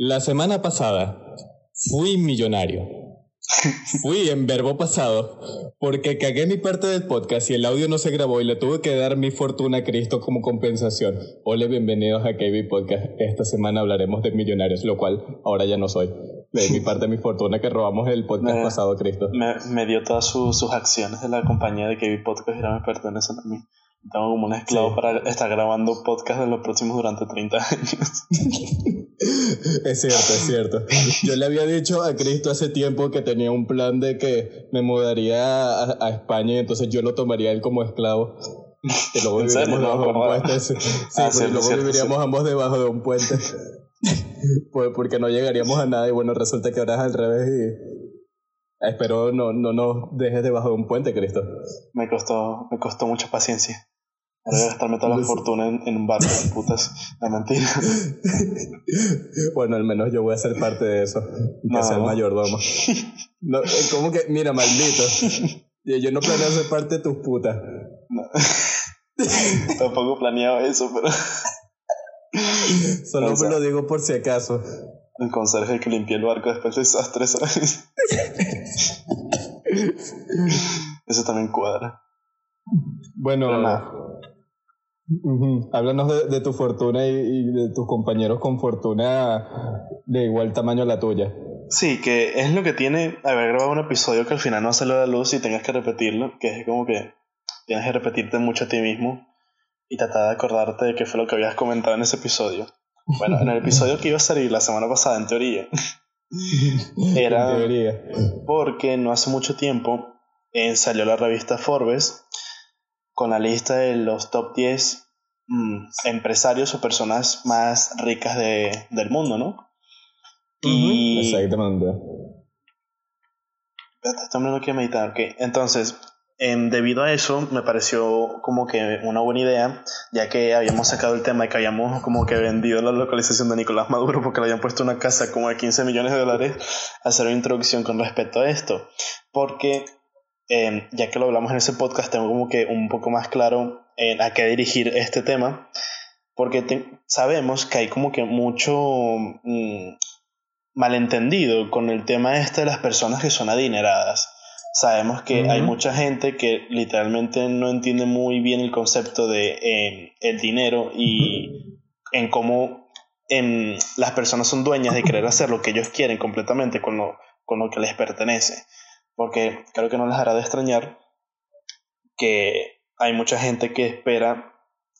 La semana pasada fui millonario. Fui en verbo pasado porque cagué mi parte del podcast y el audio no se grabó y le tuve que dar mi fortuna a Cristo como compensación. Hola, bienvenidos a KB Podcast. Esta semana hablaremos de millonarios, lo cual ahora ya no soy. De mi parte, mi fortuna que robamos el podcast Me- pasado, Cristo. Me, me dio todas su- sus acciones de la compañía de KB Podcast y ahora me pertenecen a mí. Tengo como un esclavo Sí. para estar grabando podcast de los próximos durante 30 años. Es cierto, es cierto. Yo le había dicho a Cristo hace tiempo que tenía un plan de que me mudaría a, a España y entonces yo lo tomaría él como esclavo. Que luego viviríamos debajo de un puente. Sí, Ah, luego cierto, viviríamos ambos debajo de un puente. Pues porque no llegaríamos a nada y bueno, resulta que ahora es al revés y... Espero no, no nos dejes debajo de un puente, Cristo. Me costó, me costó mucha paciencia. Ahora voy a gastarme toda la Pues- fortuna en, en un barco, putas. La mentira. Bueno, al menos yo voy a ser parte de eso. Que No. sea el mayordomo. No, eh, ¿Cómo que? Mira, maldito. Y Yo no planeo ser parte de tus putas. No. Tampoco planeaba eso, pero Solo O sea- lo digo por si acaso. el conserje que limpió el barco después del desastre, ¿sabes? Eso también cuadra. Bueno, Háblanos de, de tu fortuna y, y de tus compañeros con fortuna de igual tamaño a la tuya. Sí, que es lo que tiene haber grabado un episodio que al final no salió a la luz y tengas que repetirlo, que es como que tienes que repetirte mucho a ti mismo y tratar de acordarte de qué fue lo que habías comentado en ese episodio. Bueno, en el episodio que iba a salir la semana pasada, en teoría, Era- En teoría. porque no hace mucho tiempo eh, salió la revista Forbes con la lista de los top 10 mm, empresarios o personas más ricas de, del mundo, ¿no? Y Exactamente. Espérate, Este hombre no quiere meditar, ok. Entonces, em, debido a eso, me pareció como que una buena idea, ya que habíamos sacado el tema de que habíamos como que vendido la localización de Nicolás Maduro porque le habían puesto una casa como de 15 millones de dólares, hacer una introducción con respecto a esto. Porque, em, ya que lo hablamos en ese podcast, tengo como que un poco más claro en a qué dirigir este tema. Porque te- sabemos que hay como que mucho mm, malentendido con el tema este de las personas que son adineradas. Sabemos que hay mucha gente que literalmente no entiende muy bien el concepto de eh, el dinero y en cómo em, las personas son dueñas de querer hacer lo que ellos quieren completamente con lo, con lo que les pertenece. Porque creo que no les hará de extrañar que hay mucha gente que espera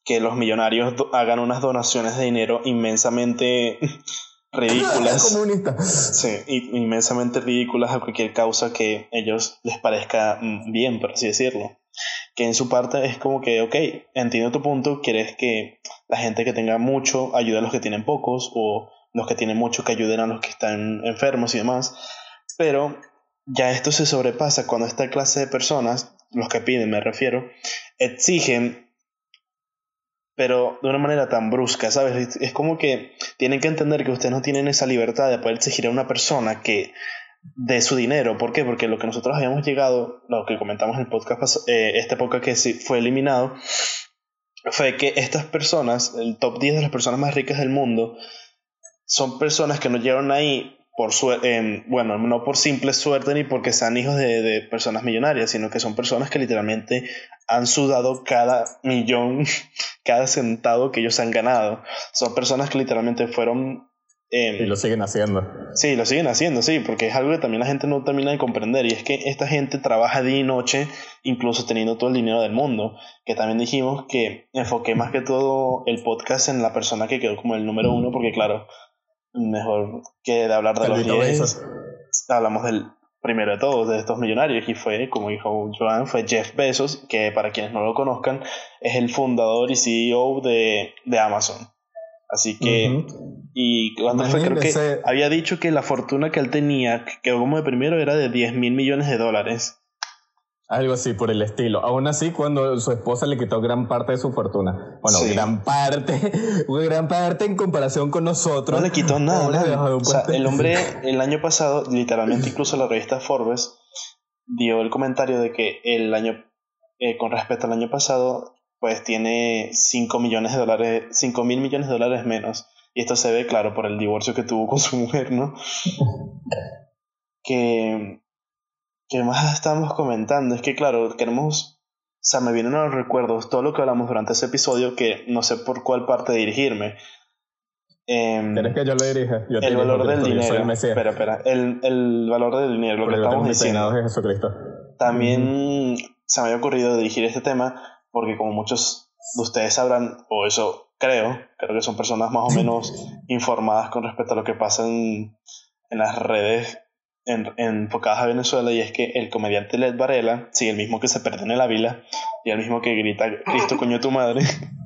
que los millonarios hagan unas donaciones de dinero inmensamente ridículas. Comunista. Sí, inmensamente ridículas a cualquier causa que ellos les parezca mm, bien, por así decirlo. Que en su parte es como que, ok, entiendo tu punto, quieres que la gente que tenga mucho ayude a los que tienen pocos, o los que tienen mucho que ayuden a los que están enfermos y demás, pero ya esto se sobrepasa cuando esta clase de personas, los que piden me refiero, exigen pero de una manera tan brusca, ¿sabes? Es- como que tienen que entender que ustedes no tienen esa libertad de poder exigir a una persona que de su dinero. ¿Por qué? Porque lo que nosotros habíamos llegado, lo que comentamos en el podcast, eh, este podcast que fue eliminado, fue que estas personas, el top 10 de las personas más ricas del mundo, son personas que no llegaron ahí por suerte, bueno, no por simple suerte ni porque sean hijos de, de personas millonarias, sino que son personas que literalmente han sudado cada millón, cada centavo que ellos han ganado. Son personas que literalmente fueron... em, Y lo siguen haciendo. Sí, lo siguen haciendo, sí, porque es algo que también la gente no termina de comprender y es que esta gente trabaja día y noche, incluso teniendo todo el dinero del mundo, que también dijimos que enfoqué más que todo el podcast en la persona que quedó como el número uno, porque claro, mejor que de hablar de los Calvito 10, Bezos. hablamos del primero de todos, de estos millonarios, y fue, como dijo Joan, fue Jeff Bezos, que para quienes no lo conozcan, es el fundador y CEO de, de Amazon. Así que... Y cuando fue, creo que había dicho que la fortuna que él tenía, que quedó como de primero, era de 10 mil millones de dólares. Algo así por el estilo. Aún así, cuando su esposa le quitó gran parte de su fortuna. Bueno, Sí. gran parte. gran parte en comparación con nosotros. No le quitó nada. O sea, el hombre el año pasado, literalmente incluso la revista Forbes, dio el comentario de que el año, eh, con respecto al año pasado, pues tiene 5 millones de dólares, 5 mil millones de dólares menos. Y esto se ve, claro, por el divorcio que tuvo con su mujer, ¿no? que, que más estamos comentando, es que, claro, queremos, o sea, me vienen a los recuerdos todo lo que hablamos durante ese episodio que no sé por cuál parte dirigirme. Eh, ¿Quieres que yo lo dirija? Yo el valor del dinero. Espera, espera. El, el valor del dinero, lo que estamos diciendo. Jesucristo. También se me había ocurrido dirigir este tema porque como muchos de ustedes sabrán, o eso creo, creo que son personas más o menos informadas con respecto a lo que pasa en, en las redes en, enfocadas a Venezuela y es que el comediante Led Varela, sí, el mismo que se perdió en la vila y el mismo que grita Cristo coño tu madre,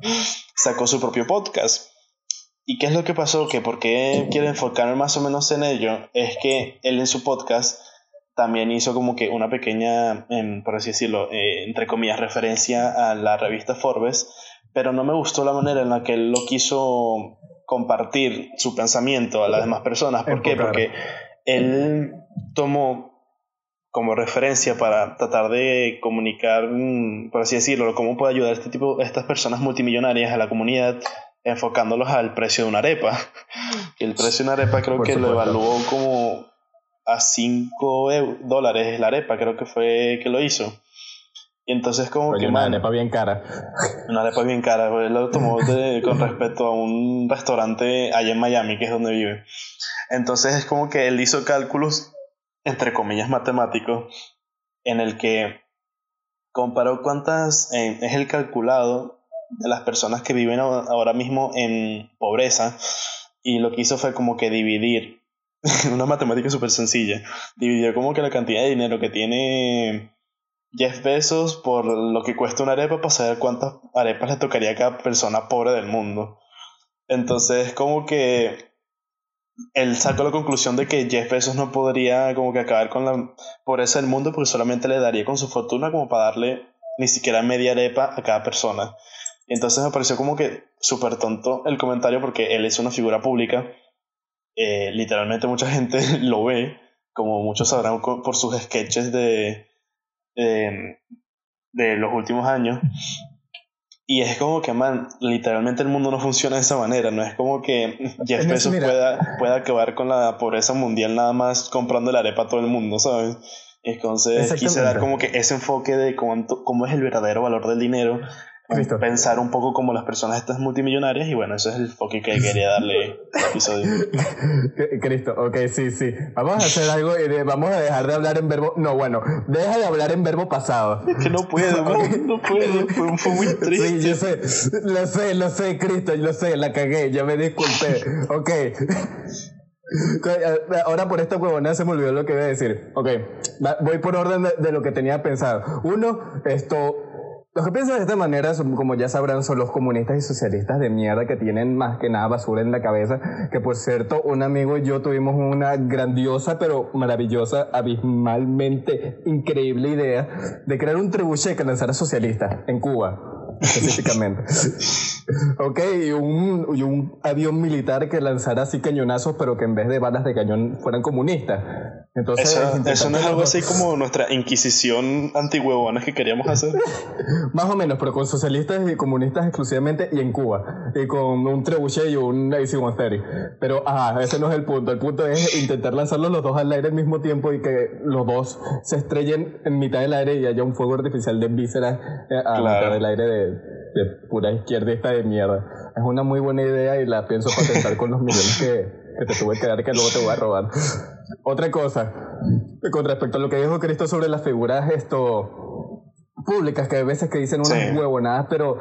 sacó su propio podcast. ¿Y qué es lo que pasó? Que por qué quiero enfocarme más o menos en ello es que él en su podcast también hizo como que una pequeña, por así decirlo, eh, entre comillas, referencia a la revista Forbes, pero no me gustó la manera en la que él lo quiso compartir su pensamiento a las demás personas. ¿Por qué? Porque él tomó como referencia para tratar de comunicar, mm, por así decirlo, cómo puede ayudar a este tipo, a estas personas multimillonarias a la comunidad, enfocándolos al precio de una arepa. el precio de una arepa creo que lo evaluó como a 5 dólares la arepa, creo que fue que lo hizo. Y entonces como que... Una arepa bien cara. Una arepa bien cara, él lo tomó con respecto a un restaurante allá en Miami, que es donde vive. Entonces es como que él hizo cálculos, entre comillas, matemáticos, en el que comparó cuántas eh, es el calculado de las personas que viven ahora mismo en pobreza y lo que hizo fue como que dividir una matemática súper sencilla dividió como que la cantidad de dinero que tiene 10 pesos por lo que cuesta una arepa para saber cuántas arepas le tocaría a cada persona pobre del mundo. Entonces, como que él sacó la conclusión de que Jeff Bezos no podría como que acabar con la pobreza del mundo porque solamente le daría con su fortuna como para darle ni siquiera media arepa a cada persona. Entonces me pareció como que súper tonto el comentario porque él es una figura pública. Eh, literalmente mucha gente lo ve, como muchos sabrán por sus sketches de, Em, de los últimos años. Y es como que, man, literalmente el mundo no funciona de esa manera. No es como que Jeff Bezos pueda, pueda acabar con la pobreza mundial nada más comprando la arepa a todo el mundo, ¿sabes? Entonces quise dar como que ese enfoque de cómo, cómo es el verdadero valor del dinero pensar un poco como las personas estas multimillonarias y bueno, ese es el enfoque que quería darle al episodio. Cristo, ok, sí, sí. Vamos a hacer algo y vamos a dejar de hablar en verbo... No, bueno, deja de hablar en verbo pasado. Es que no puedo, no, puedo, fue, fue, muy triste. Sí, yo sé, lo sé, lo sé, Cristo, lo sé, la cagué, ya me disculpé. Ok. Ahora por esta huevona se me olvidó lo que iba a decir. Ok, voy por orden de, de lo que tenía pensado. Uno, esto los que piensan de esta manera, como ya sabrán, son los comunistas y socialistas de mierda que tienen más que nada basura en la cabeza. Que por cierto, un amigo y yo tuvimos una grandiosa, pero maravillosa, abismalmente increíble idea de crear un trebuchet que lanzara socialista en Cuba específicamente. ok, y un, y un avión militar que lanzara así cañonazos, pero que en vez de balas de cañón fueran comunistas. Entonces, eso, no es algo así como nuestra inquisición antihuevona que queríamos hacer. Más o menos, pero con socialistas y comunistas exclusivamente y en Cuba. Y con un trebuchet y un AC-130. Pero, ajá, ese no es el punto. El punto es intentar lanzarlos los dos al aire al mismo tiempo y que los dos se estrellen en mitad del aire y haya un fuego artificial de vísceras eh, a mitad del aire de, de pura izquierdista de mierda. Es una muy buena idea y la pienso patentar con los millones que, que te tuve que dar que luego te voy a robar. Otra cosa, con respecto a lo que dijo Cristo sobre las figuras esto públicas, que hay veces que dicen unas huevonadas, pero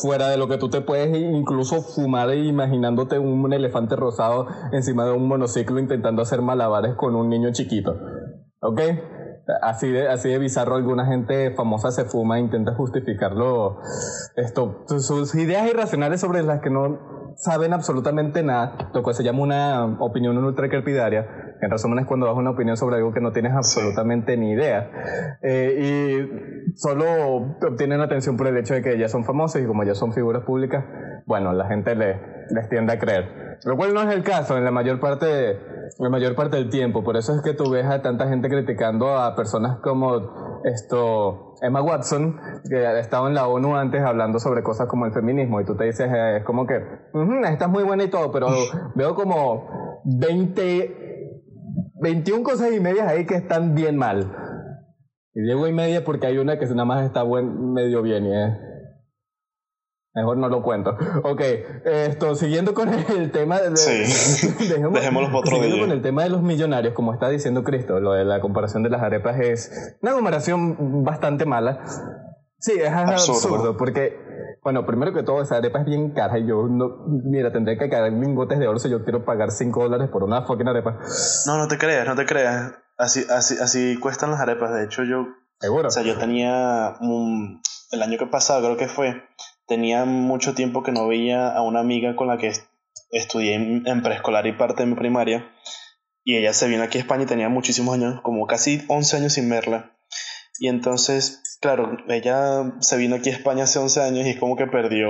fuera de lo que tú te puedes incluso fumar imaginándote un elefante rosado encima de un monociclo intentando hacer malabares con un niño chiquito. ¿Ok? Así de, así de bizarro, alguna gente famosa se fuma e intenta justificarlo. Esto, sus ideas irracionales sobre las que no saben absolutamente nada, lo cual se llama una opinión ultracrepidaria, que en resumen es cuando das una opinión sobre algo que no tienes absolutamente ni idea. Eh, y solo obtienen atención por el hecho de que ellas son famosas y como ya son figuras públicas, bueno, la gente les, les tiende a creer. Lo cual no es el caso en la mayor parte la mayor parte del tiempo. Por eso es que tú ves a tanta gente criticando a personas como esto, Emma Watson, que ha estado en la ONU antes hablando sobre cosas como el feminismo, y tú te dices, eh, es como que, "Ujú, estás muy buena y todo, pero veo como 20, 21 cosas y medias ahí que están bien mal. Y digo y media porque hay una que nada más está buen, medio bien y es... Mejor no lo cuento. Ok, esto, siguiendo con el tema de... Sí. dejemos- Dejémoslo para otro siguiendo día. con el tema de los millonarios, como está diciendo Cristo, lo de la comparación de las arepas es una comparación bastante mala. Sí, es absurdo, Absurdo. porque, bueno, primero que todo, esa arepa es bien cara y yo no, mira, tendré que caer lingotes de oro si yo quiero pagar 5 dólares por una fucking arepa. No, no te creas, no te creas. Así, así, así cuestan las arepas. De hecho, yo Seguro. O sea, yo tenía un, el año que pasado creo que fue, tenía mucho tiempo que no veía a una amiga con la que est- estudié en, preescolar y parte de mi primaria. Y ella se vino aquí a España y tenía muchísimos años, como casi 11 años sin verla. Y entonces, claro, ella se vino aquí a España hace 11 años y es como que perdió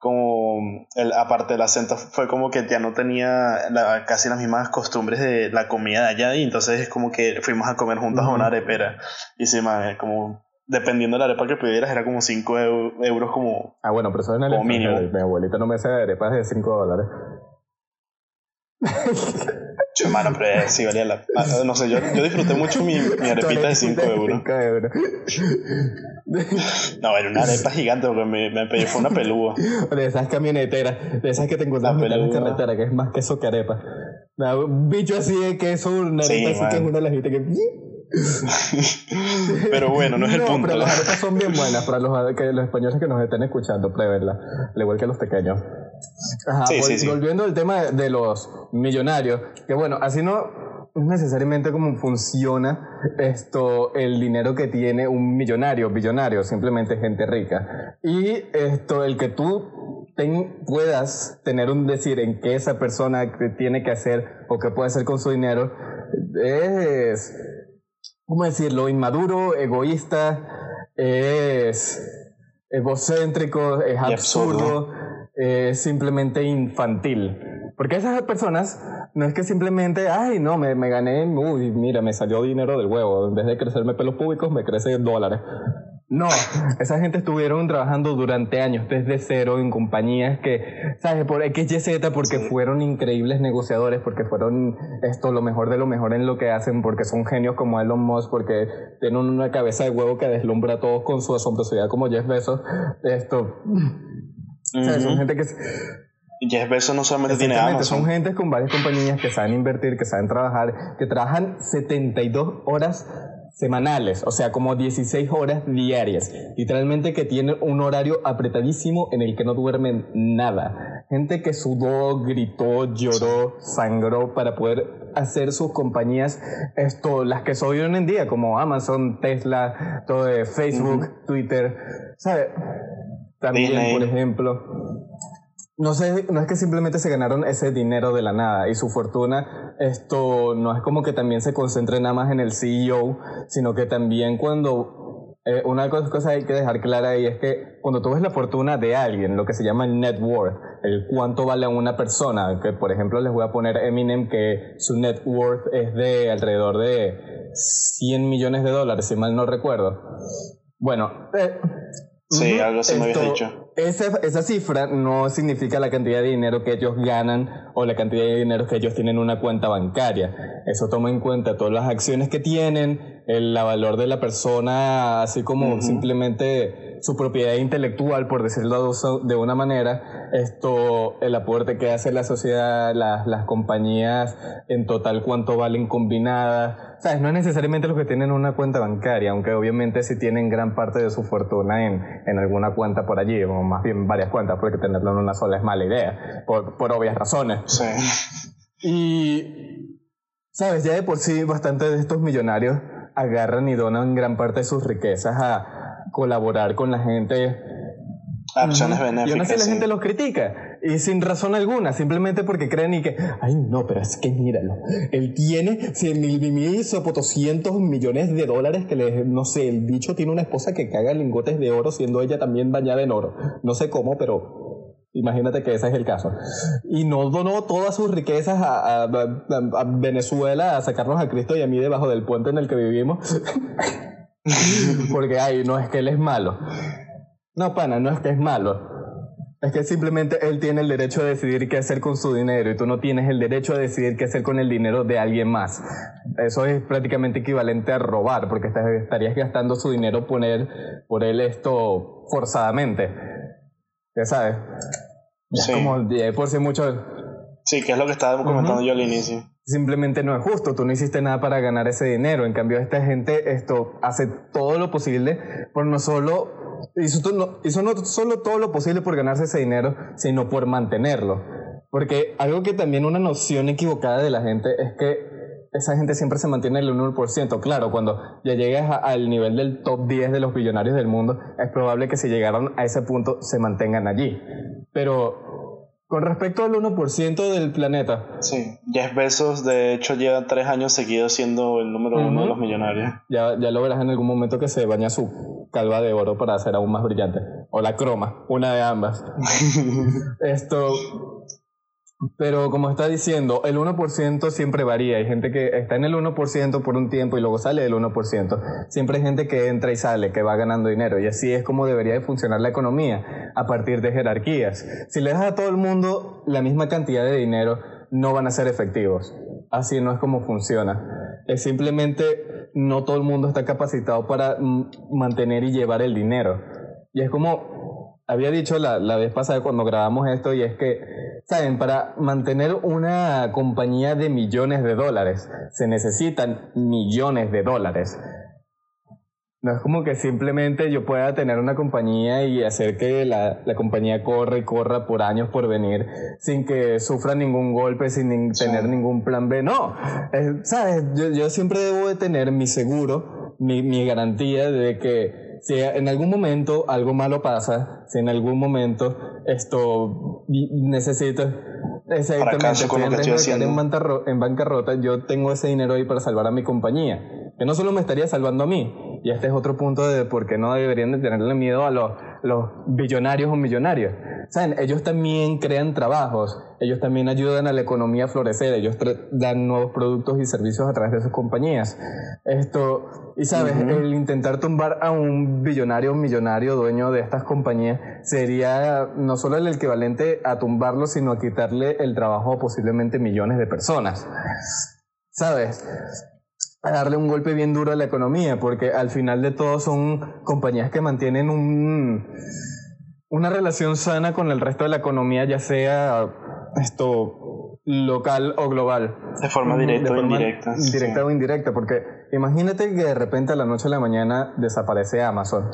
como el, aparte del acento fue como que ya no tenía la- casi las mismas costumbres de la comida de allá y entonces es como que fuimos a comer juntos a una arepera y sí, man, como dependiendo de la arepa que pidieras era como 5 euros como Ah, bueno, pero eso es Como mínimo. Mi abuelita no me hace arepas de 5 dólares. Che, mano, pero eh, sí valía la ah, no sé yo, yo disfruté mucho mi, mi arepita de 5 euros no era una arepa gigante porque me, me pedí fue una pelúa de esas camioneteras, de esas que te encuentras en la carretera, que es más queso que arepa. Un bicho así de queso, una Sí, arepa así que es una lajita que... pero bueno no es el punto pero las arepas son bien buenas para los, que, los españoles que nos estén escuchando, pruébenlas, al igual que los pequeños. Ajá, Sí, vol- sí, sí. volviendo al tema de, de los millonarios, que bueno, así no es necesariamente como funciona esto, el dinero que tiene un millonario, billonario, simplemente gente rica. Y esto, el que tú ten- puedas tener un decir en qué esa persona tiene que hacer o qué puede hacer con su dinero es, ¿cómo decirlo? Inmaduro, egoísta, es egocéntrico, es absurdo, es simplemente infantil. Porque esas personas no es que simplemente, ay, no, me, me gané, uy, mira, me salió dinero del huevo. En vez de crecerme pelos públicos, me crece dólares. No, esa gente estuvieron trabajando durante años desde cero en compañías que, ¿sabes? Por XYZ, porque Sí. fueron increíbles negociadores, porque fueron esto lo mejor de lo mejor en lo que hacen, porque son genios como Elon Musk, porque tienen una cabeza de huevo que deslumbra a todos con su asombrosidad como Jeff Bezos. Esto, ¿sabes? Son gente que Jeff Bezos no solamente tiene Amazon son gentes con varias compañías que saben invertir, que saben trabajar, que trabajan 72 horas semanales, o sea, como 16 horas diarias. Literalmente que tienen un horario apretadísimo en el que no duermen nada. Gente que sudó, gritó, lloró, sangró para poder hacer sus compañías, esto, las que son hoy en día, como Amazon, Tesla, todo Facebook, Twitter, ¿sabes? También, Disney. por ejemplo. No sé, no es que simplemente se ganaron ese dinero de la nada y su fortuna, esto no es como que también se concentre nada más en el CEO, sino que también cuando, eh, una cosa, cosa hay que dejar clara ahí es que cuando tú ves la fortuna de alguien, lo que se llama el net worth, el cuánto vale a una persona, que por ejemplo les voy a poner Eminem que su net worth es de alrededor de 100 millones de dólares, si mal no recuerdo. Bueno, eh, Sí, algo así me habías dicho. Esa, esa cifra no significa la cantidad de dinero que ellos ganan o la cantidad de dinero que ellos tienen en una cuenta bancaria. Eso toma en cuenta todas las acciones que tienen, el la valor de la persona, así como simplemente su propiedad intelectual, por decirlo de una manera, esto, el aporte que hace la sociedad, las, las compañías en total, cuánto valen combinadas. ¿Sabes? No es necesariamente los que tienen una cuenta bancaria, aunque obviamente sí tienen gran parte de su fortuna en, en alguna cuenta por allí, o más bien varias cuentas, porque tenerlo en una sola es mala idea, por, por obvias razones. Sí. Y, ¿sabes? Ya de por sí, bastante de estos millonarios agarran y donan gran parte de sus riquezas a colaborar con la gente Acciones Ujú. Y aún benéficas. así la sí. gente los critica. Y sin razón alguna, simplemente porque creen y que, ay no, pero es que míralo. Él tiene 100 mil, mil, 200 millones de dólares que le, no sé, el bicho tiene una esposa que caga lingotes de oro siendo ella también bañada en oro. No sé cómo, pero imagínate que ese es el caso. Y no donó todas sus riquezas a, a- a- a Venezuela a sacarnos a Cristo y a mí debajo del puente en el que vivimos. Porque, ay, no es que él es malo. No, pana, no es que es malo. Es que simplemente él tiene el derecho de decidir qué hacer con su dinero y tú no tienes el derecho de decidir qué hacer con el dinero de alguien más. Eso es prácticamente equivalente a robar, porque estarías gastando su dinero por él, por él esto forzadamente. ¿Ya sabes? Sí. Es como por si mucho. Sí, que es lo que estaba comentando yo al inicio. Simplemente no es justo, tú no hiciste nada para ganar ese dinero. En cambio, esta gente esto hace todo lo posible por no solo hizo, no, no solo todo lo posible por ganarse ese dinero, sino por mantenerlo. Porque algo que también una noción equivocada de la gente es que esa gente siempre se mantiene el 1%. Claro, cuando ya llegas al nivel del top 10 de los billonarios del mundo, es probable que si llegaron a ese punto se mantengan allí. Pero con respecto al 1% del planeta. Sí, Jeff Bezos de hecho lleva tres años seguidos siendo el número uno de los millonarios. Ya, ya lo verás en algún momento que se baña su calva de oro para hacer aún más brillante. O la croma, una de ambas. Esto. Pero como está diciendo, el 1% siempre varía. Hay gente que está en el 1% por un tiempo y luego sale del 1%. Siempre hay gente que entra y sale, que va ganando dinero. Y así es como debería de funcionar la economía, a partir de jerarquías. Si le das a todo el mundo la misma cantidad de dinero, no van a ser efectivos. Así no es como funciona. Es simplemente no todo el mundo está capacitado para mantener y llevar el dinero. Y es como había dicho la, la vez pasada cuando grabamos esto, y es que, ¿saben? Para mantener una compañía de millones de dólares, se necesitan millones de dólares. No es como que simplemente yo pueda tener una compañía y hacer que la, la compañía corra y corra por años por venir sin que sufra ningún golpe, sin tener ningún plan B. No, ¿sabes? Yo, yo, siempre debo de tener mi seguro, mi, mi garantía de que si en algún momento algo malo pasa, si en algún momento esto necesito exactamente estoy en, en bancarrota, yo tengo ese dinero ahí para salvar a mi compañía que no solo me estaría salvando a mí, y este es otro punto de por qué no deberían de tenerle miedo a los, los billonarios o millonarios. ¿Saben? Ellos también crean trabajos, ellos también ayudan a la economía a florecer, ellos dan nuevos productos y servicios a través de sus compañías. Esto, y sabes, el intentar tumbar a un billonario o millonario dueño de estas compañías sería no solo el equivalente a tumbarlo, sino a quitarle el trabajo a posiblemente millones de personas. ¿Sabes? A darle un golpe bien duro a la economía, porque al final de todo son compañías que mantienen un, una relación sana con el resto de la economía, ya sea esto local o global. De forma directa o indirecta. Directa o indirecta, porque imagínate que de repente a la noche a la mañana desaparece Amazon.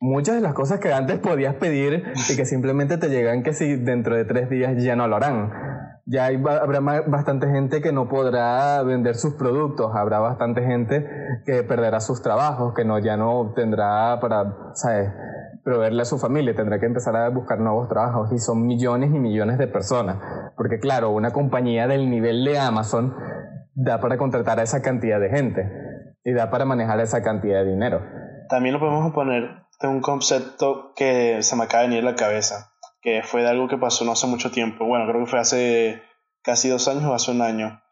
Muchas de las cosas que antes podías pedir y que simplemente te llegan que si dentro de tres días ya no lo harán ya habrá bastante gente que no podrá vender sus productos, habrá bastante gente que perderá sus trabajos, que no, ya no tendrá para, ¿sabes? proveerle a su familia, tendrá que empezar a buscar nuevos trabajos y son millones y millones de personas, porque claro, una compañía del nivel de Amazon da para contratar a esa cantidad de gente y da para manejar esa cantidad de dinero. También lo podemos poner de un concepto que se me acaba de venir la cabeza que fue de algo que pasó no hace mucho tiempo. Bueno, creo que fue hace casi dos años o hace un año.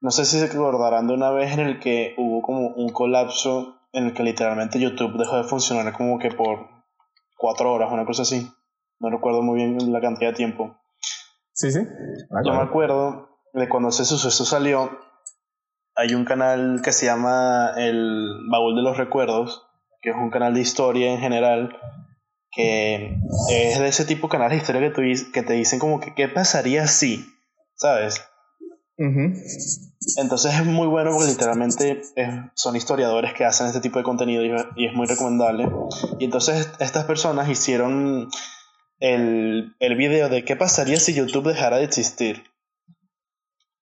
No sé si se acordarán de una vez en el que hubo como un colapso en el que literalmente YouTube dejó de funcionar como que por cuatro horas, una cosa así. No recuerdo muy bien la cantidad de tiempo. Sí, sí. Yo me acuerdo de cuando ese suceso salió, hay un canal que se llama El Baúl de los Recuerdos, que es un canal de historia en general, que es de ese tipo de canales de historia que, que te dicen como que qué pasaría si, ¿sabes? Entonces es muy bueno porque literalmente son historiadores que hacen este tipo de contenido y, es muy recomendable. Y entonces estas personas hicieron el, el video de qué pasaría si YouTube dejara de existir.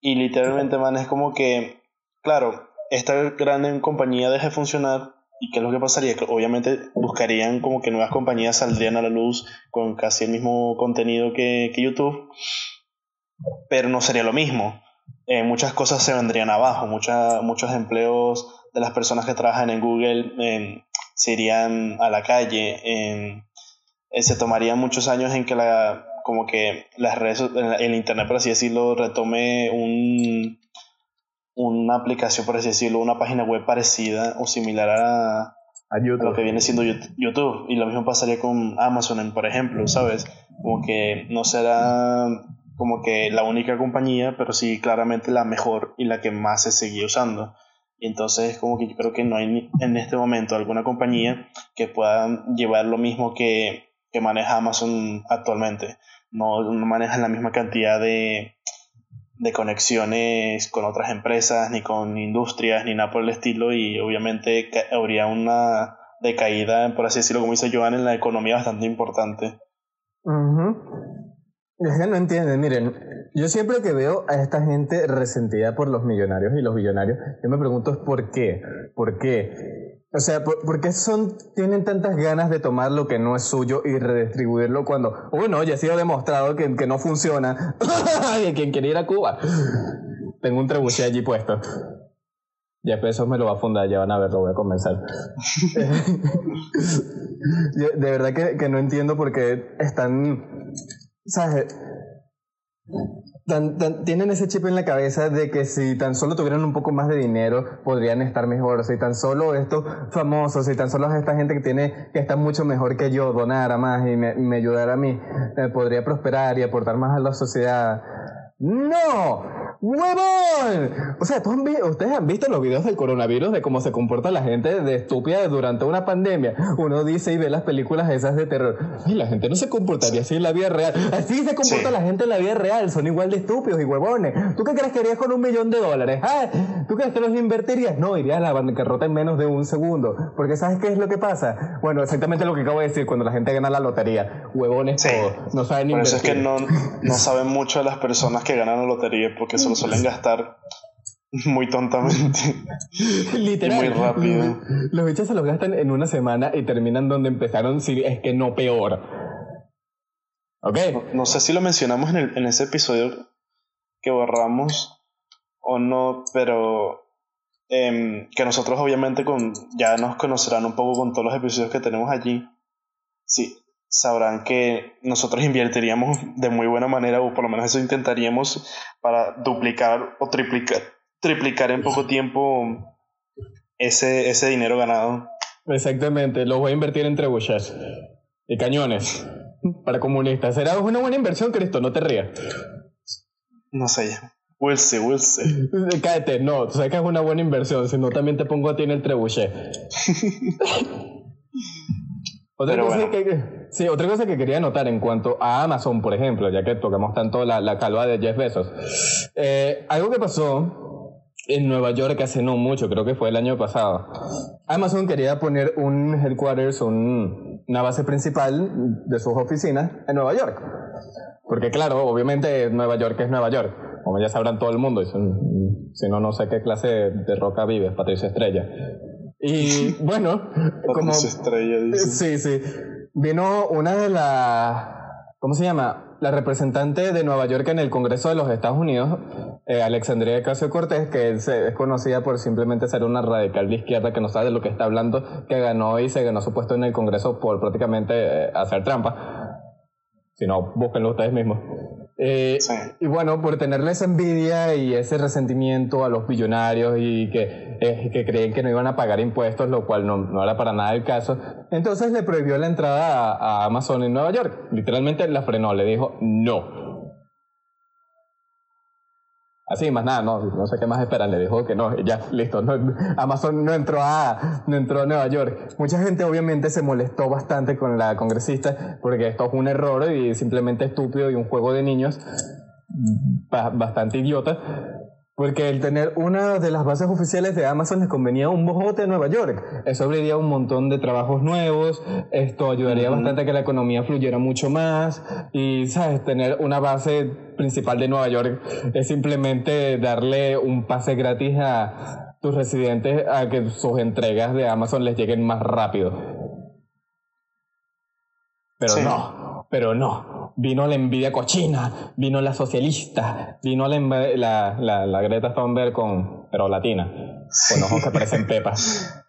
Y literalmente, man, es como que, claro, esta gran compañía deja de funcionar ¿Y qué es lo que pasaría? Que obviamente buscarían como que nuevas compañías saldrían a la luz con casi el mismo contenido que, que YouTube, pero no sería lo mismo. Eh, muchas cosas se vendrían abajo, muchos empleos de las personas que trabajan en Google eh, se irían a la calle, eh, se tomarían muchos años en que la, como que las redes, el Internet, por así decirlo, retome un, una aplicación, por así decirlo, una página web parecida o similar a, A YouTube. lo que viene siendo Yout- YouTube. Y lo mismo pasaría con Amazon, por ejemplo, ¿sabes? Como que no será como que la única compañía, pero sí claramente la mejor y la que más se sigue usando. Y entonces como que yo creo que no hay en este momento alguna compañía que pueda llevar lo mismo que, que maneja Amazon actualmente. No, no manejan la misma cantidad de, de conexiones con otras empresas, ni con industrias, ni nada por el estilo, y obviamente habría una decaída, por así decirlo, como dice Joan, en la economía bastante importante. Ujú. Es que no entienden, miren, yo siempre que veo a esta gente resentida por los millonarios y los billonarios, yo me pregunto por qué, por qué. O sea, ¿por, por qué son, tienen tantas ganas de tomar lo que no es suyo y redistribuirlo cuando, bueno, ya ha sido demostrado que, que no funciona? y quien quiere ir a Cuba. Tengo un trebuchet allí puesto. Ya pesos me lo va a fundar, ya van a ver, lo voy a comenzar. De verdad que, que no entiendo por qué están, ¿sabes? Tienen ese chip en la cabeza de que si tan solo tuvieran un poco más de dinero podrían estar mejor. Si tan solo estos famosos, si tan solo esta gente que tiene que está mucho mejor que yo donara más y me, me ayudara a mí, eh, podría prosperar y aportar más a la sociedad. ¡No! ¡Huevón! O sea, ¿tú han ustedes han visto los videos del coronavirus de cómo se comporta la gente de estúpida durante una pandemia. Uno dice y ve las películas esas de terror. Y la gente no se comportaría así en la vida real. Así se comporta Sí. la gente en la vida real. Son igual de estúpidos y huevones. ¿Tú qué crees que harías con un millón de dólares? ¿Ah? ¿Tú crees que los invertirías? No, irías a la bancarrota en menos de un segundo. Porque ¿sabes qué es lo que pasa? Bueno, exactamente lo que acabo de decir cuando la gente gana la lotería. Huevones Sí. todos. No saben Por eso invertir. es que no, no saben mucho de las personas que ganan la lotería porque se lo suelen gastar muy tontamente. Literal. Muy rápido. Los, los bichos se los gastan en una semana y terminan donde empezaron, si es que no peor. ¿Ok? No sé si lo mencionamos en, el- en ese episodio que borramos o no, pero em, que nosotros obviamente con, ya nos conocerán un poco con todos los episodios que tenemos allí. Sí, sabrán que nosotros invertiríamos de muy buena manera, o por lo menos eso intentaríamos, para duplicar o triplicar, triplicar en poco tiempo ese, ese dinero ganado. Exactamente, los voy a invertir en trebuchets y cañones para comunistas. Será una buena inversión, Cristo, no te rías. No sé, we'll see, we'll see. Cállate, no, tú sabes que es una buena inversión, si no también te pongo a ti en el trebuchet. Otra Pero cosa, bueno. que, sí, otra cosa que quería notar en cuanto a Amazon, por ejemplo, ya que tocamos tanto la, la calva de Jeff Bezos. Eh, algo que pasó en Nueva York hace no mucho, creo que fue el año pasado. Amazon quería poner un headquarters, un- una base principal de sus oficinas en Nueva York. Porque claro, obviamente Nueva York es Nueva York, como ya sabrán todo el mundo, si no, no sé qué clase de, roca vive, Patricia Estrella. Y bueno, como... Estrella dice. Sí, sí. Vino una de las... ¿Cómo se llama? La representante de Nueva York en el Congreso de los Estados Unidos, eh, Alexandria Ocasio Cortés, que se- es conocida por simplemente ser una radical de izquierda que no sabe de lo que está hablando, que ganó y se ganó su puesto en el Congreso por prácticamente eh, hacer trampa. Si no, búsquenlo ustedes mismos. Eh, Sí. Y bueno, por tenerle esa envidia y ese resentimiento a los billonarios y que, eh, que creen que no iban a pagar impuestos, lo cual no, no era para nada el caso, entonces le prohibió la entrada a, a Amazon en Nueva York. Literalmente la frenó, le dijo no. Así, más nada, no, no sé qué más esperan, le dijo que no, ya, listo. no- Amazon no entró, a, no entró a Nueva York. Mucha gente obviamente se molestó bastante con la congresista porque esto es un error y simplemente estúpido y un juego de niños ba- bastante idiota. Porque el tener una de las bases oficiales de Amazon les convenía un bojote a Nueva York. Eso abriría un montón de trabajos nuevos, esto ayudaría bastante a que la economía fluyera mucho más y, ¿sabes? Tener una base principal de Nueva York es simplemente darle un pase gratis a tus residentes a que sus entregas de Amazon les lleguen más rápido. Pero Sí. no, pero no. Vino la envidia cochina, vino la socialista, vino la, la, la, la Greta Thunberg con, pero latina, con ojos que parecen pepas.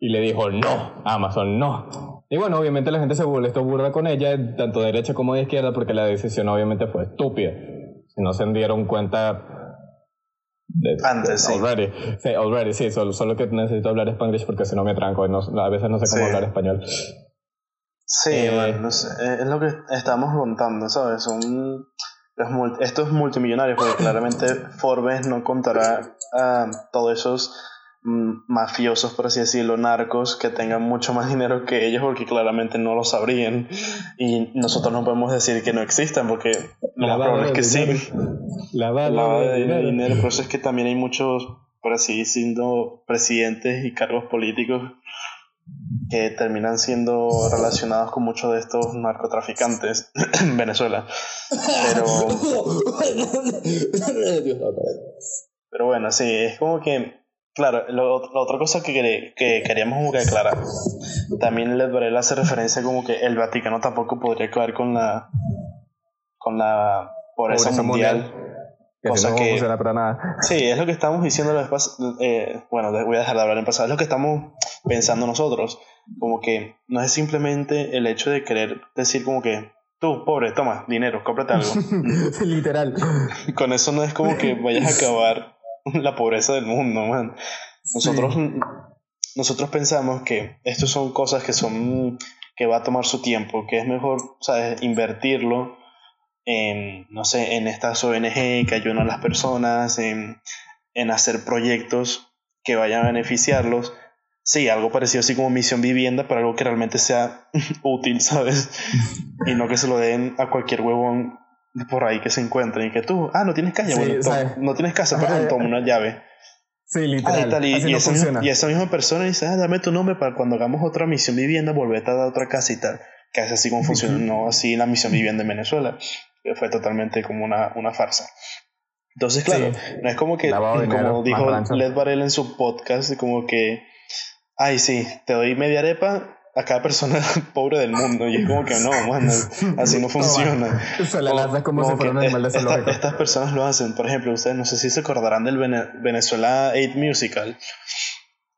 Y le dijo, no, Amazon, no. Y bueno, obviamente la gente se molestó burda con ella, tanto de derecha como de izquierda, porque la decisión obviamente fue estúpida. Si no se dieron cuenta Antes, sí. Already, sí, already, sí, solo, solo que necesito hablar spanglish porque si no me tranco y no, a veces no sé cómo hablar español. Sí, eh, bueno, no sé, es lo que estamos contando, ¿sabes? Son los estos multimillonarios, porque claramente Forbes no contará a todos esos mm, mafiosos, por así decirlo, narcos, que tengan mucho más dinero que ellos, porque claramente no lo sabrían. Y nosotros no podemos decir que no existan, porque lo más probable es que sí. La de, dinero. dinero. Por eso es que también hay muchos, por así decirlo, presidentes y cargos políticos que terminan siendo relacionados con muchos de estos narcotraficantes en Venezuela. Pero. Pero bueno, sí, es como que. Claro, la otra cosa que, que queríamos como que aclarar. También Led Varela hace referencia como que el Vaticano tampoco podría acabar con la. con la pobreza, mundial que Cosa que, para nada. Sí, es lo que estamos diciendo eh, bueno, voy a dejar de hablar en pasado. Es lo que estamos pensando nosotros. Como que no es simplemente el hecho de querer decir como que tú, pobre, toma, dinero, cómprate algo. Literal. Con eso no es como que vayas a acabar la pobreza del mundo, man. Nosotros, nosotros pensamos que estas son cosas que son que va a tomar su tiempo, que es mejor, ¿sabes? Invertirlo en, no sé, en estas ONG que ayudan a las personas, en, en hacer proyectos que vayan a beneficiarlos. Sí, algo parecido así como misión vivienda, pero algo que realmente sea útil, ¿sabes? y no que se lo den a cualquier huevón por ahí que se encuentre y que tú, ah, no tienes calle, bueno, no tienes casa, perdón, toma una llave. Sí, literal. y, esa misma, y, esa misma, persona dice, ah, dame tu nombre para cuando hagamos otra misión vivienda, volverte a dar otra casa y tal. Que es así como funciona, no así la misión vivienda en Venezuela que fue totalmente como una, una farsa. Entonces, claro, no es como que, como dijo Led Varela en su podcast, como que, ay, sí, te doy media arepa a cada persona pobre del mundo. Y es como que no, man, así no funciona. como, si fuera un animal de Estas personas lo hacen. Por ejemplo, ustedes no sé si se acordarán del Venezuela 8 Musical,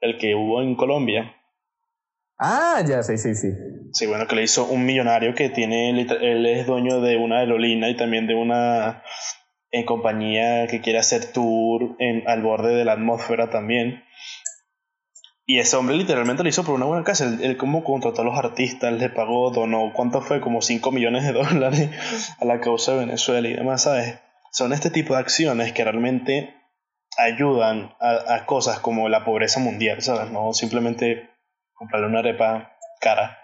el que hubo en Colombia. Ah, ya, sí, sí, sí. Sí, bueno, que le hizo un millonario que tiene, él es dueño de una aerolínea y también de una en compañía que quiere hacer tour en, al borde de la atmósfera también. Y ese hombre literalmente lo hizo por una buena casa. Él, como contrató a los artistas, le pagó, donó, ¿cuánto fue? Como 5 millones de dólares a la causa de Venezuela y demás, ¿sabes? Son este tipo de acciones que realmente ayudan a, a cosas como la pobreza mundial, ¿sabes? No simplemente comprarle una arepa cara.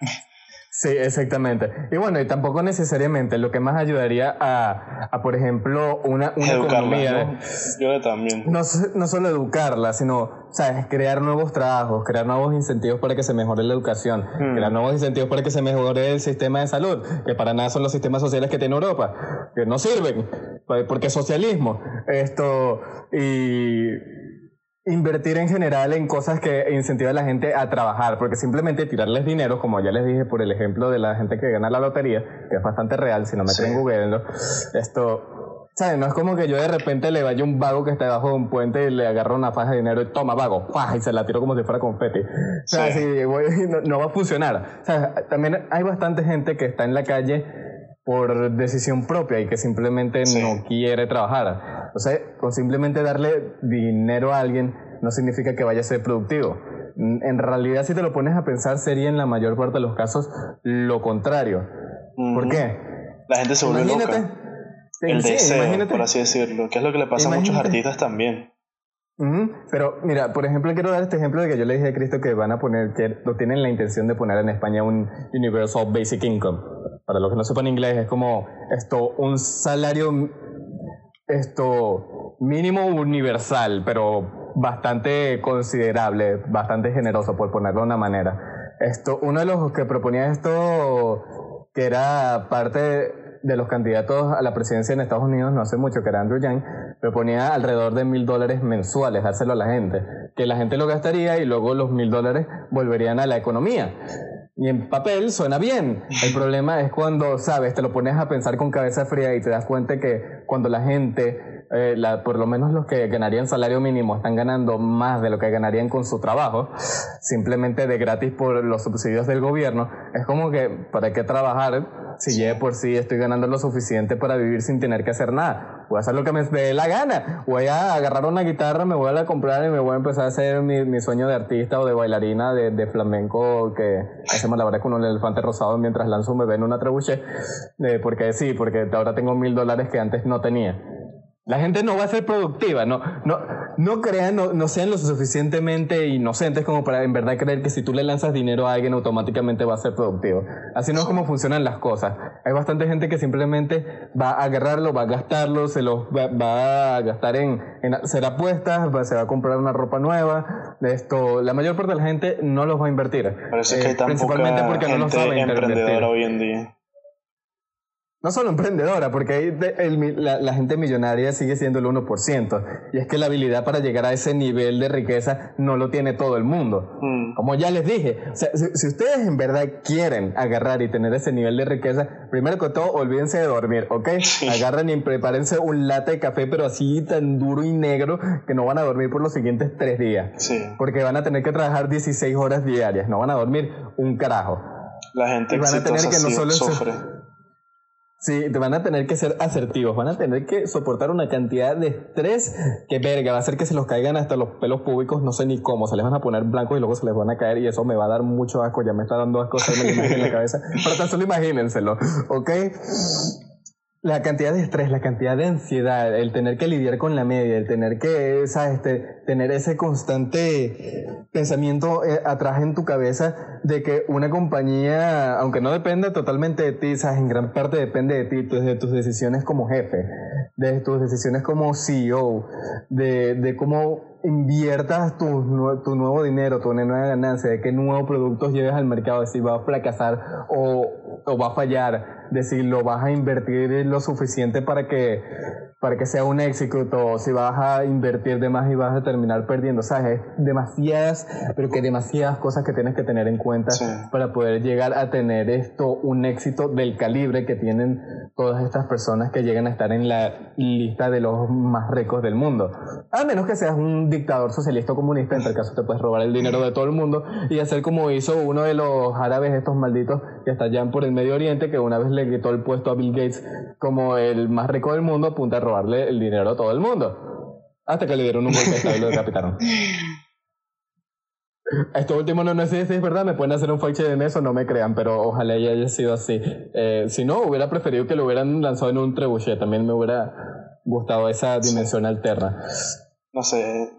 Sí, exactamente. Y bueno, y tampoco necesariamente lo que más ayudaría a, a por ejemplo, una, una economía. ¿no? Yo también. No, no, solo educarla, sino, ¿sabes? Crear nuevos trabajos, crear nuevos incentivos para que se mejore la educación, hmm. crear nuevos incentivos para que se mejore el sistema de salud, que para nada son los sistemas sociales que tiene Europa, que no sirven, porque es socialismo. Esto, y invertir en general en cosas que incentivan a la gente a trabajar, porque simplemente tirarles dinero, como ya les dije por el ejemplo de la gente que gana la lotería, que es bastante real, si no me sí. Google, esto, ¿sabes? No es como que yo de repente le vaya un vago que está debajo de un puente y le agarro una faja de dinero y toma vago, y se la tiro como si fuera confeti. O sea, no, va a funcionar. O sea, también hay bastante gente que está en la calle por decisión propia y que simplemente no quiere trabajar. O sea, con simplemente darle dinero a alguien no significa que vaya a ser productivo. En realidad, si te lo pones a pensar, sería en la mayor parte de los casos lo contrario. ¿Por qué? La gente se vuelve loca. El deseo, por así decirlo, que es lo que le pasa a muchos artistas también. Pero mira, por ejemplo, quiero dar este ejemplo de que yo le dije a Cristo que van a poner, que lo tienen la intención de poner en España un Universal Basic Income. Para los que no sepan inglés, es como esto, un salario esto mínimo universal, pero bastante considerable, bastante generoso, por ponerlo de una manera. Esto, uno de los que proponía esto, que era parte de los candidatos a la presidencia en Estados Unidos no hace mucho, que era Andrew Yang, proponía alrededor de mil dólares mensuales, dárselo a la gente, que la gente lo gastaría y luego los mil dólares volverían a la economía. Y en papel suena bien. El problema es cuando, sabes, te lo pones a pensar con cabeza fría y te das cuenta que cuando la gente, eh, la, por lo menos los que ganarían salario mínimo, están ganando más de lo que ganarían con su trabajo, simplemente de gratis por los subsidios del gobierno, es como que, ¿para qué trabajar si ya por sí estoy ganando lo suficiente para vivir sin tener que hacer nada? voy a hacer lo que me dé la gana. Voy a agarrar una guitarra, me voy a la comprar y me voy a empezar a hacer mi, sueño de artista o de bailarina de, de flamenco que hacemos la verdad con un elefante rosado mientras lanzo un bebé en una trebuchet. Eh, porque sí, porque ahora tengo mil dólares que antes no tenía. La gente no va a ser productiva, no, no, no crean, no, no, sean lo suficientemente inocentes como para en verdad creer que si tú le lanzas dinero a alguien automáticamente va a ser productivo. Así no es como funcionan las cosas. Hay bastante gente que simplemente va a agarrarlo, va a gastarlo, se los va, a gastar en, en, hacer apuestas, se va a comprar una ropa nueva. Esto, la mayor parte de la gente no los va a invertir. Parece que hay eh, tan principalmente porque no lo saben emprendedora hoy en día no solo emprendedora, porque la, gente millonaria sigue siendo el 1%. Y es que la habilidad para llegar a ese nivel de riqueza no lo tiene todo el mundo. Mm. Como ya les dije, si, ustedes en verdad quieren agarrar y tener ese nivel de riqueza, primero que todo, olvídense de dormir, ¿ok? Agarren y prepárense un latte de café, pero así tan duro y negro que no van a dormir por los siguientes tres días. Sí. Porque van a tener que trabajar 16 horas diarias, no van a dormir un carajo. La gente van a tener que no solo sufre. Sí, te van a tener que ser asertivos, van a tener que soportar una cantidad de estrés que verga, va a hacer que se los caigan hasta los pelos públicos, no sé ni cómo, se les van a poner blancos y luego se les van a caer y eso me va a dar mucho asco, ya me está dando asco hacerme la en la cabeza, pero tan solo imagínenselo, ¿ok? la cantidad de estrés, la cantidad de ansiedad, el tener que lidiar con la media, el tener que, ¿sabes? Este, tener ese constante pensamiento eh, atrás en tu cabeza de que una compañía, aunque no dependa totalmente de ti, ¿sabes? En gran parte depende de ti, de tus decisiones como jefe, de tus decisiones como CEO, de, de cómo inviertas tu, tu, nuevo dinero, tu nueva ganancia, de qué nuevos productos lleves al mercado, de si va a fracasar o, o va a fallar, de si lo vas a invertir lo suficiente para que para que sea un éxito, o si vas a invertir de más y vas a terminar perdiendo. ¿Sabes? Demasiadas, pero que demasiadas cosas que tienes que tener en cuenta para poder llegar a tener esto, un éxito del calibre que tienen todas estas personas que llegan a estar en la lista de los más ricos del mundo. A menos que seas un dictador socialista o comunista, en tal caso te puedes robar el dinero de todo el mundo y hacer como hizo uno de los árabes, estos malditos que están allá por el Medio Oriente, que una vez le quitó el puesto a Bill Gates como el más rico del mundo, apunta a robarle el dinero a todo el mundo. Hasta que le dieron un golpe y lo decapitaron. Esto último no, no sé si es verdad, me pueden hacer un fact en eso, no me crean, pero ojalá haya sido así. Eh, si no, hubiera preferido que lo hubieran lanzado en un trebuchet, también me hubiera gustado esa dimensión alterna. No sé.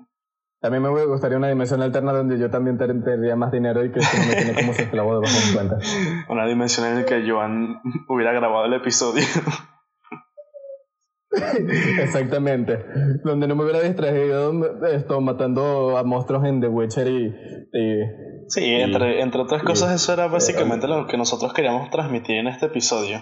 También me gustaría una dimensión alterna donde yo también tendría más dinero y que no me tiene como su esclavo de bajo cuenta. Una dimensión en la que Joan hubiera grabado el episodio. Exactamente. Donde no me hubiera distraído esto matando a monstruos en The Witcher y. sí, entre, entre otras cosas, eso era básicamente lo que nosotros queríamos transmitir en este episodio.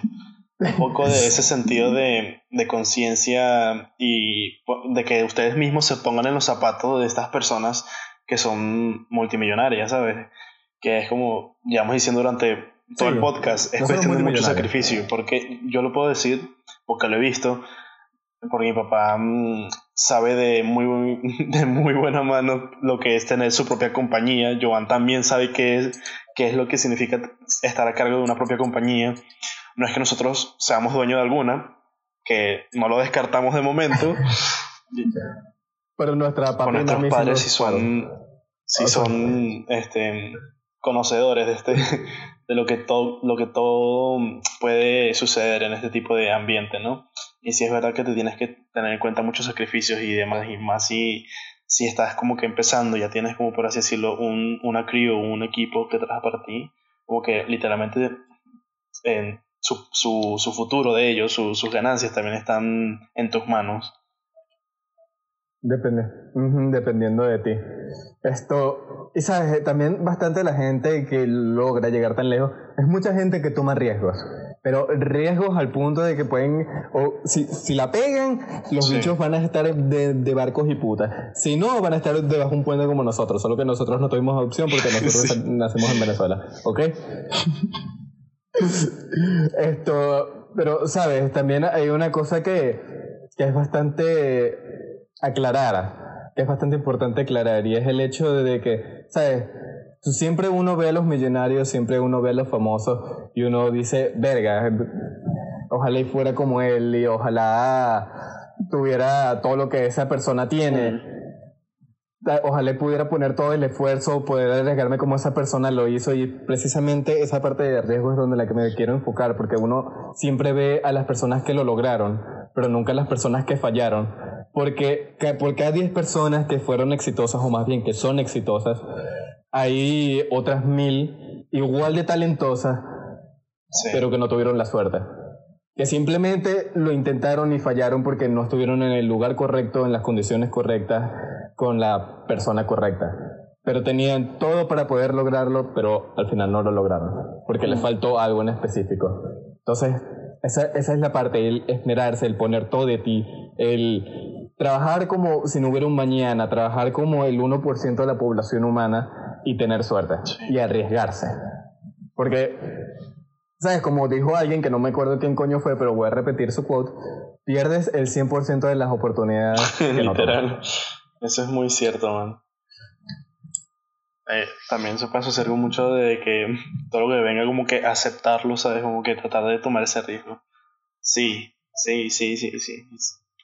Un poco de ese sentido de, de conciencia y de que ustedes mismos se pongan en los zapatos de estas personas que son multimillonarias, ¿sabes? Que es como llevamos diciendo durante todo el podcast, es cuestión de mucho sacrificio, porque yo lo puedo decir, porque lo he visto, porque mi papá mm, sabe de muy, de muy buena mano lo que es tener su propia compañía. Joan también sabe qué es, qué es lo que significa estar a cargo de una propia compañía. No es que nosotros seamos dueños de alguna, que no lo descartamos de momento. Pero nuestra papá nuestros padres sí son, sí son este, conocedores de este de lo que todo lo que todo puede suceder en este tipo de ambiente, ¿no? Y sí es verdad que te tienes que tener en cuenta muchos sacrificios y demás, y más si, si estás como que empezando, ya tienes como por así decirlo, un, una crew un equipo que trabaja para ti, como que literalmente en su, su, su futuro de ellos, sus ganancias también están en tus manos. Depende, dependiendo de ti. Esto, y sabes, también bastante la gente que logra llegar tan lejos, es mucha gente que toma riesgos pero riesgos al punto de que pueden, o si, si la pegan, los bichos van a estar de, de, barcos y putas. Si no, van a estar debajo de un puente como nosotros, solo que nosotros no tuvimos opción porque nosotros nacemos en Venezuela, ¿ok? Esto, pero, ¿sabes? También hay una cosa que, que es bastante aclarada, que es bastante importante aclarar, y es el hecho de que, ¿sabes? Siempre uno ve a los millonarios, siempre uno ve a los famosos y uno dice, verga, ojalá y fuera como él y ojalá tuviera todo lo que esa persona tiene. Ojalá pudiera poner todo el esfuerzo, poder arriesgarme como esa persona lo hizo y precisamente esa parte de riesgo es donde la que me quiero enfocar, porque uno siempre ve a las personas que lo lograron, pero nunca a las personas que fallaron, porque por cada 10 personas que fueron exitosas, o más bien que son exitosas, hay otras mil igual de talentosas, pero que no tuvieron la suerte que simplemente lo intentaron y fallaron porque no estuvieron en el lugar correcto, en las condiciones correctas, con la persona correcta. Pero tenían todo para poder lograrlo, pero al final no lo lograron, porque les faltó algo en específico. Entonces, esa, esa es la parte, el esmerarse, el poner todo de ti, el trabajar como si no hubiera un mañana, trabajar como el 1% de la población humana y tener suerte y arriesgarse. Porque ¿Sabes? Como dijo alguien que no me acuerdo quién coño fue, pero voy a repetir su quote: pierdes el 100% de las oportunidades. Que Literal. Eso es muy cierto, man. Eh, también se pasa hacer mucho de que todo lo que venga, como que aceptarlo, ¿sabes? Como que tratar de tomar ese riesgo. Sí, sí, sí, sí, sí.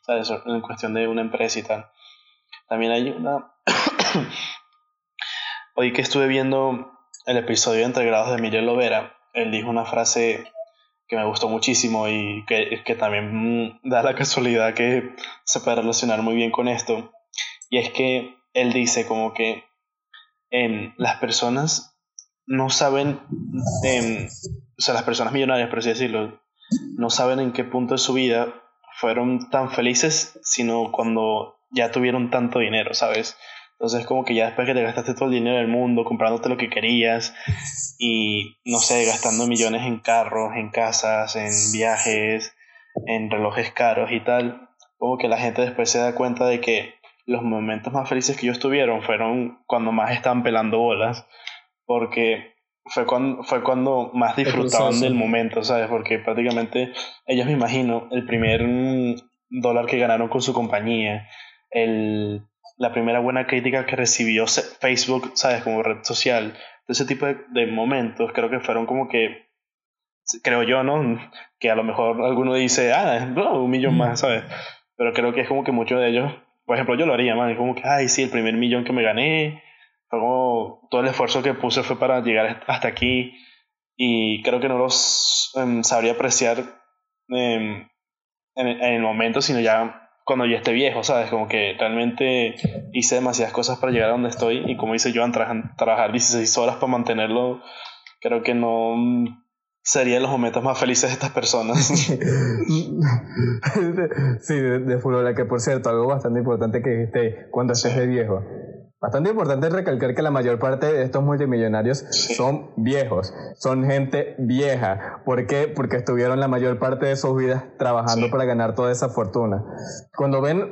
¿Sabes? En cuestión de una empresa y tal. También hay una. Hoy que estuve viendo el episodio Entre Grados de Miguel Lovera él dijo una frase que me gustó muchísimo y que, que también da la casualidad que se puede relacionar muy bien con esto. Y es que él dice como que em, las personas no saben, em, o sea, las personas millonarias, por así decirlo, no saben en qué punto de su vida fueron tan felices, sino cuando ya tuvieron tanto dinero, ¿sabes? Entonces como que ya después que te gastaste todo el dinero del mundo comprándote lo que querías y no sé, gastando millones en carros, en casas, en viajes, en relojes caros y tal, como que la gente después se da cuenta de que los momentos más felices que ellos tuvieron fueron cuando más estaban pelando bolas, porque fue cuando, fue cuando más disfrutaban del momento, ¿sabes? Porque prácticamente ellos me imagino el primer dólar que ganaron con su compañía, el la primera buena crítica que recibió Facebook, ¿sabes? Como red social. Ese tipo de, momentos creo que fueron como que, creo yo, ¿no? Que a lo mejor alguno dice, ah, un millón más, ¿sabes? Pero creo que es como que muchos de ellos, por ejemplo, yo lo haría, man, como que, ay, sí, el primer millón que me gané, fue como todo el esfuerzo que puse fue para llegar hasta aquí y creo que no los em, sabría apreciar em, en, en el momento, sino ya cuando ya esté viejo, ¿sabes? Como que realmente hice demasiadas cosas para llegar a donde estoy y como dice Joan, trabajar 16 horas para mantenerlo, creo que no serían los momentos más felices de estas personas. sí, de, de que por cierto, algo bastante importante que dijiste cuando estés de viejo Bastante importante recalcar que la mayor parte de estos multimillonarios son viejos, son gente vieja. ¿Por qué? Porque estuvieron la mayor parte de sus vidas trabajando para ganar toda esa fortuna. Cuando ven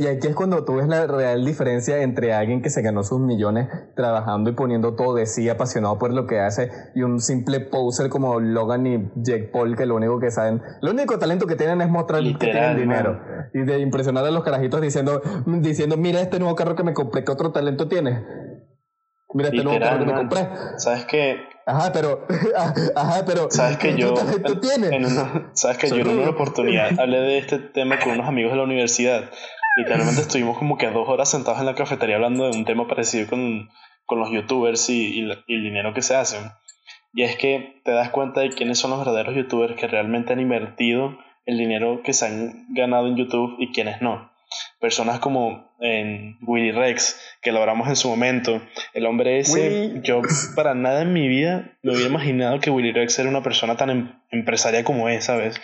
y aquí es cuando tú ves la real diferencia entre alguien que se ganó sus millones trabajando y poniendo todo de sí, apasionado por lo que hace, y un simple poser como Logan y Jake Paul, que lo único que saben, lo único talento que tienen es mostrar que tienen dinero. Y de impresionar a los carajitos diciendo, diciendo, mira este nuevo carro que me compré, ¿qué otro talento tiene? Mira este nuevo carro que me compré. ¿Sabes qué? Ajá, pero, ajá, pero. ¿Sabes que yo? ¿Sabes que yo en una oportunidad hablé de este tema con unos amigos de la universidad Literalmente estuvimos como que dos horas sentados en la cafetería hablando de un tema parecido con, con los youtubers y, y, el dinero que se hacen. Y es que te das cuenta de quiénes son los verdaderos youtubers que realmente han invertido el dinero que se han ganado en YouTube y quiénes no. Personas como en Willy Rex, que lo hablamos en su momento. El hombre ese, yo para nada en mi vida me hubiera imaginado que Willy Rex era una persona tan em, empresaria como es, ¿sabes?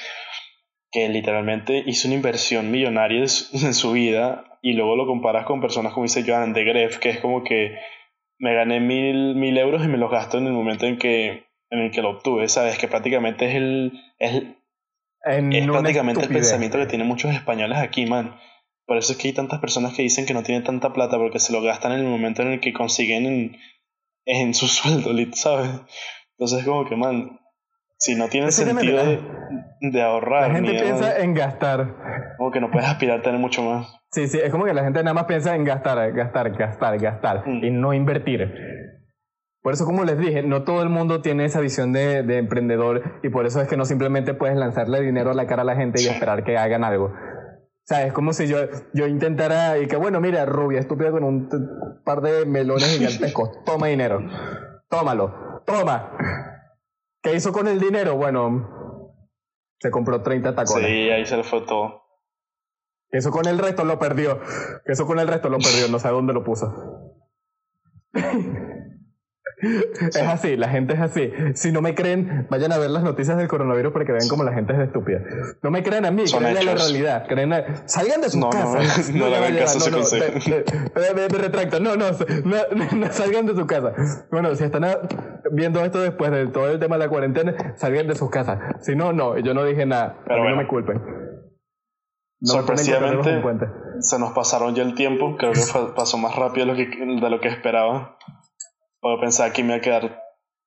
Que literalmente hizo una inversión millonaria en su, vida y luego lo comparas con personas como dice Joan de Gref, que es como que me gané mil, mil euros y me los gasto en el momento en que, en el que lo obtuve, ¿sabes? Que prácticamente es el... Es, es prácticamente el pensamiento que tienen muchos españoles aquí, man. Por eso es que hay tantas personas que dicen que no tienen tanta plata porque se lo gastan en el momento en el que consiguen en, en su sueldo, ¿sabes? Entonces, como que, man, si no tiene sentido de, ahorrar. La gente piensa en gastar. Como que no puedes aspirar a tener mucho más. Sí, sí, es como que la gente nada más piensa en gastar, gastar, gastar, gastar mm. y no invertir. Por eso, como les dije, no todo el mundo tiene esa visión de, de, emprendedor y por eso es que no simplemente puedes lanzarle dinero a la cara a la gente y esperar que hagan algo. sea, es como si yo, yo intentara y que, bueno, mira, rubia estúpida con un par de melones gigantescos, toma dinero, tómalo, toma. ¿Qué hizo con el dinero? Bueno, se compró 30 tacones. Sí, ahí se le fue todo. Eso con el resto lo perdió. Eso con el resto lo perdió, no sé dónde lo puso. Es así, la gente es así. Si no me creen, vayan a ver las noticias del coronavirus para que vean cómo la gente es estúpida. No me crean a mí, creen a la realidad. Creen salgan de sus casas. No, no, no, no, caso no, me, me, retracto. No, no, no, salgan de su casa. Bueno, si están viendo esto después de todo el tema de la cuarentena, salgan de sus casas. Si no, no, yo no dije nada. Pero no me culpen. Sorpresivamente, se nos pasaron ya el tiempo. Creo que pasó más rápido de lo que, de lo que esperaba. Porque pensaba que me iba a quedar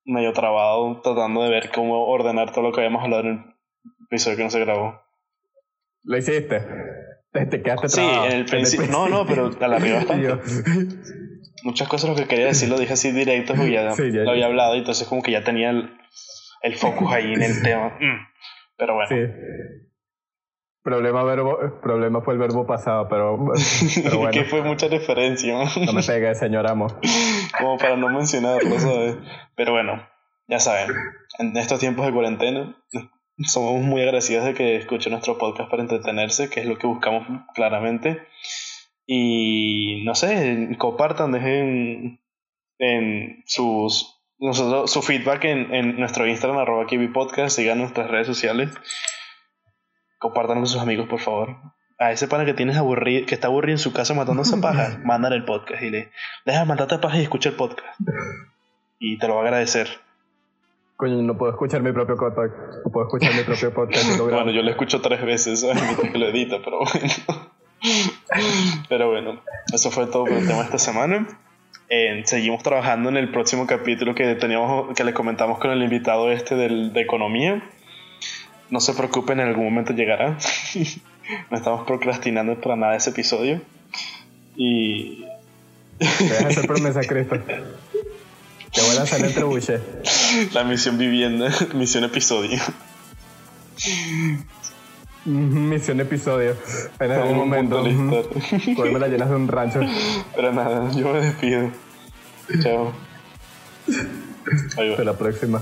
medio trabado tratando de ver cómo ordenar todo lo que habíamos hablado en el episodio que no se grabó. ¿Lo hiciste? ¿Te, quedaste Sí, en el principio. No, no, pero alargué bastante. Muchas cosas lo que quería decir lo dije así directo porque ya, lo había hablado y entonces como que ya tenía el, el focus ahí en el tema. Mm. Pero bueno. Sí. Problema, verbo, problema fue el verbo pasado, pero, bueno. que fue mucha referencia. no me pegue, señor amo. Como para no mencionarlo, ¿sabes? Pero bueno, ya saben, en estos tiempos de cuarentena somos muy agradecidos de que escuchen nuestro podcast para entretenerse, que es lo que buscamos claramente. Y no sé, compartan, dejen en sus nosotros, su feedback en, en nuestro Instagram, arroba Podcast, sigan nuestras redes sociales compártanlo con sus amigos, por favor. A ese pana que tienes aburrido, que está aburrido en su casa matándose a paja, mandan el podcast y le deja matarte a paja y escucha el podcast. Y te lo va a agradecer. Coño, no puedo escuchar mi propio podcast. No puedo escuchar mi propio podcast. bueno, yo lo escucho tres veces, Mientras que lo edita, pero bueno. pero bueno, eso fue todo por el tema de esta semana. Eh, seguimos trabajando en el próximo capítulo que teníamos, que les comentamos con el invitado este del, de economía. No se preocupen, en algún momento llegará. no estamos procrastinando para nada ese episodio. Y. Deja hacer promesa, Cristo. Te voy a lanzar el trebuche. La misión vivienda, misión episodio. Misión episodio. En algún momento. Me la llenas de un rancho. Pero nada, yo me despido. Chao. Hasta la próxima.